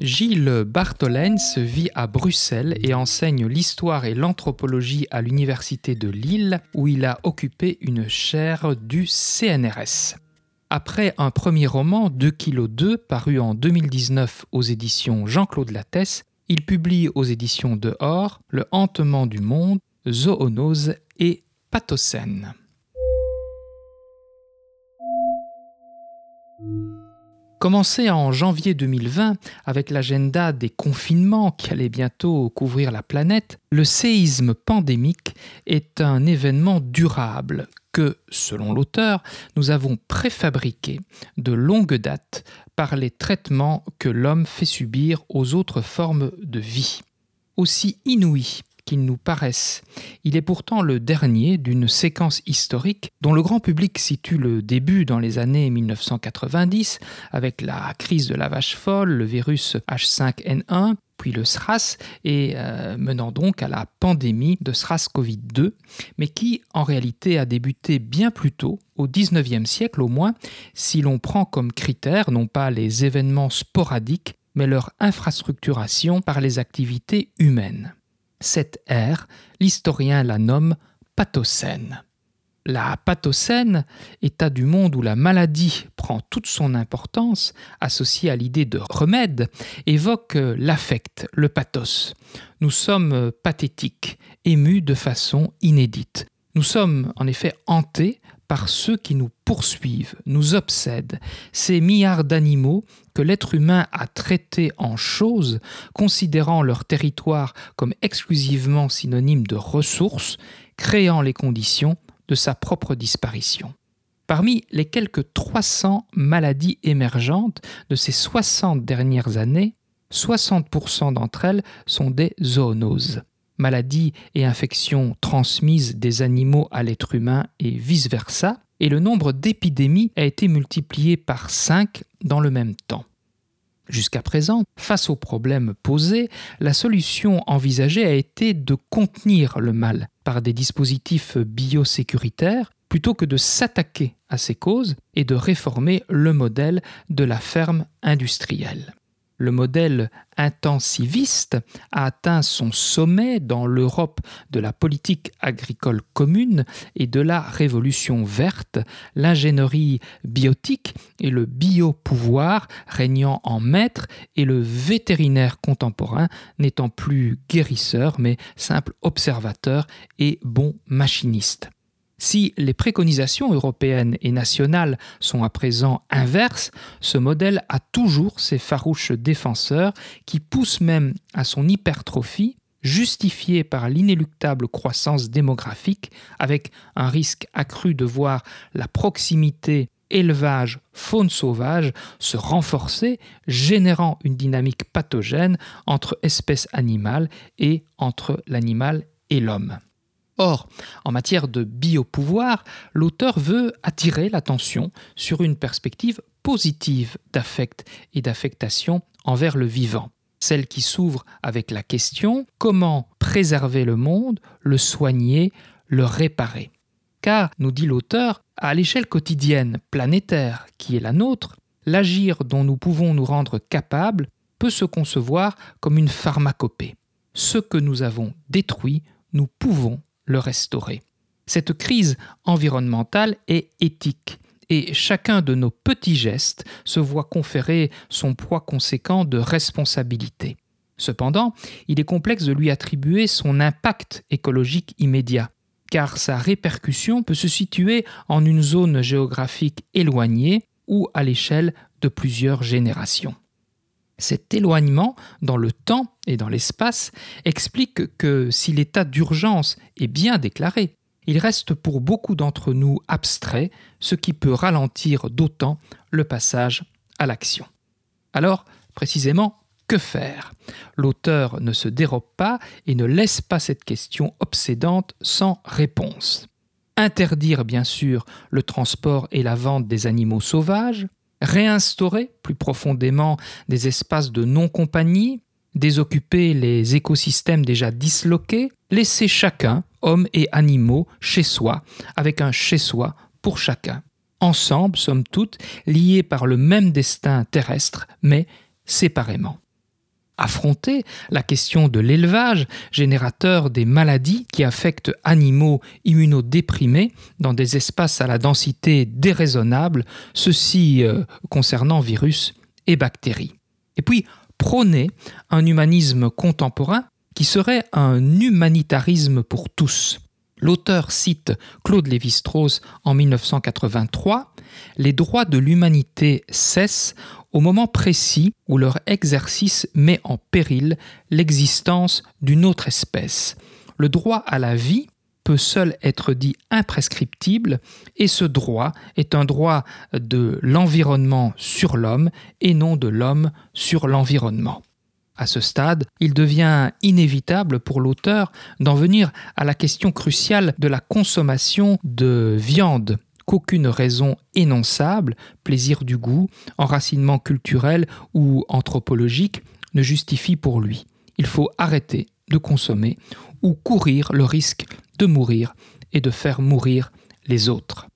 Gilles Bartholens vit à Bruxelles et enseigne l'histoire et l'anthropologie à l'Université de Lille où il a occupé une chaire du CNRS. Après un premier roman, 2 kg 2, paru en 2019 aux éditions Jean-Claude Lattès, il publie aux éditions Dehors Le hantement du monde, Zoonose et Pathocène. Commencé en janvier 2020 avec l'agenda des confinements qui allait bientôt couvrir la planète, le séisme pandémique est un événement durable que, selon l'auteur, nous avons préfabriqué de longue date par les traitements que l'homme fait subir aux autres formes de vie. Aussi inouïs qu'ils nous paraissent. Il est pourtant le dernier d'une séquence historique dont le grand public situe le début dans les années 1990 avec la crise de la vache folle, le virus H5N1, puis le SRAS, et euh, menant donc à la pandémie de SRAS-Covid-2, mais qui en réalité a débuté bien plus tôt, au 19e siècle au moins, si l'on prend comme critère non pas les événements sporadiques, mais leur infrastructuration par les activités humaines. Cette ère, l'historien la nomme pathocène. La pathocène, état du monde où la maladie prend toute son importance, associée à l'idée de remède, évoque l'affect, le pathos. Nous sommes pathétiques, émus de façon inédite. Nous sommes en effet hantés par ceux qui nous poursuivent, nous obsèdent, ces milliards d'animaux que l'être humain a traités en choses, considérant leur territoire comme exclusivement synonyme de ressources, créant les conditions de sa propre disparition. Parmi les quelques 300 maladies émergentes de ces 60 dernières années, 60% d'entre elles sont des zoonoses maladies et infections transmises des animaux à l'être humain et vice-versa, et le nombre d'épidémies a été multiplié par 5 dans le même temps. Jusqu'à présent, face aux problèmes posés, la solution envisagée a été de contenir le mal par des dispositifs biosécuritaires plutôt que de s'attaquer à ces causes et de réformer le modèle de la ferme industrielle le modèle intensiviste a atteint son sommet dans l'Europe de la politique agricole commune et de la révolution verte, l'ingénierie biotique et le biopouvoir régnant en maître et le vétérinaire contemporain n'étant plus guérisseur mais simple observateur et bon machiniste. Si les préconisations européennes et nationales sont à présent inverses, ce modèle a toujours ses farouches défenseurs qui poussent même à son hypertrophie justifiée par l'inéluctable croissance démographique, avec un risque accru de voir la proximité élevage faune sauvage se renforcer, générant une dynamique pathogène entre espèces animales et entre l'animal et l'homme. Or, en matière de biopouvoir, l'auteur veut attirer l'attention sur une perspective positive d'affect et d'affectation envers le vivant, celle qui s'ouvre avec la question comment préserver le monde, le soigner, le réparer. Car, nous dit l'auteur, à l'échelle quotidienne, planétaire, qui est la nôtre, l'agir dont nous pouvons nous rendre capables peut se concevoir comme une pharmacopée. Ce que nous avons détruit, nous pouvons le restaurer. Cette crise environnementale est éthique et chacun de nos petits gestes se voit conférer son poids conséquent de responsabilité. Cependant, il est complexe de lui attribuer son impact écologique immédiat, car sa répercussion peut se situer en une zone géographique éloignée ou à l'échelle de plusieurs générations. Cet éloignement dans le temps et dans l'espace explique que si l'état d'urgence est bien déclaré, il reste pour beaucoup d'entre nous abstrait, ce qui peut ralentir d'autant le passage à l'action. Alors, précisément, que faire? L'auteur ne se dérobe pas et ne laisse pas cette question obsédante sans réponse. Interdire bien sûr le transport et la vente des animaux sauvages, réinstaurer plus profondément des espaces de non-compagnie, désoccuper les écosystèmes déjà disloqués, laisser chacun, hommes et animaux, chez soi, avec un chez soi pour chacun. Ensemble, sommes toutes, liés par le même destin terrestre, mais séparément. Affronter la question de l'élevage, générateur des maladies qui affectent animaux immunodéprimés dans des espaces à la densité déraisonnable, ceci euh, concernant virus et bactéries. Et puis prôner un humanisme contemporain qui serait un humanitarisme pour tous. L'auteur cite Claude Lévi-Strauss en 1983 Les droits de l'humanité cessent au moment précis où leur exercice met en péril l'existence d'une autre espèce. Le droit à la vie peut seul être dit imprescriptible et ce droit est un droit de l'environnement sur l'homme et non de l'homme sur l'environnement. À ce stade, il devient inévitable pour l'auteur d'en venir à la question cruciale de la consommation de viande qu'aucune raison énonçable, plaisir du goût, enracinement culturel ou anthropologique ne justifie pour lui. Il faut arrêter de consommer ou courir le risque de mourir et de faire mourir les autres.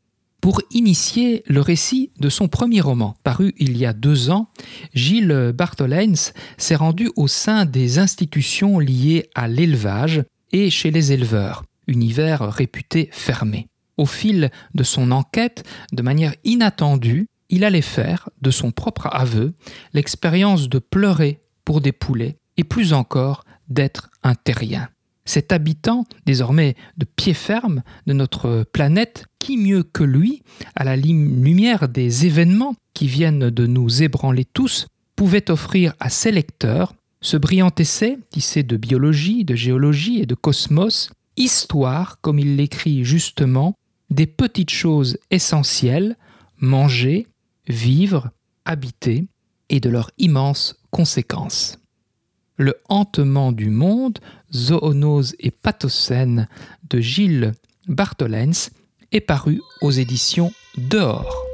Pour initier le récit de son premier roman, paru il y a deux ans, Gilles Bartholens s'est rendu au sein des institutions liées à l'élevage et chez les éleveurs, univers réputé fermé. Au fil de son enquête, de manière inattendue, il allait faire, de son propre aveu, l'expérience de pleurer pour des poulets et plus encore d'être un terrien. Cet habitant, désormais de pied ferme de notre planète, qui mieux que lui, à la lumière des événements qui viennent de nous ébranler tous, pouvait offrir à ses lecteurs ce brillant essai, tissé de biologie, de géologie et de cosmos, histoire, comme il l'écrit justement, des petites choses essentielles, manger, vivre, habiter, et de leurs immenses conséquences. Le hantement du monde, zoonose et pathocène de Gilles Bartholens est paru aux éditions Dehors.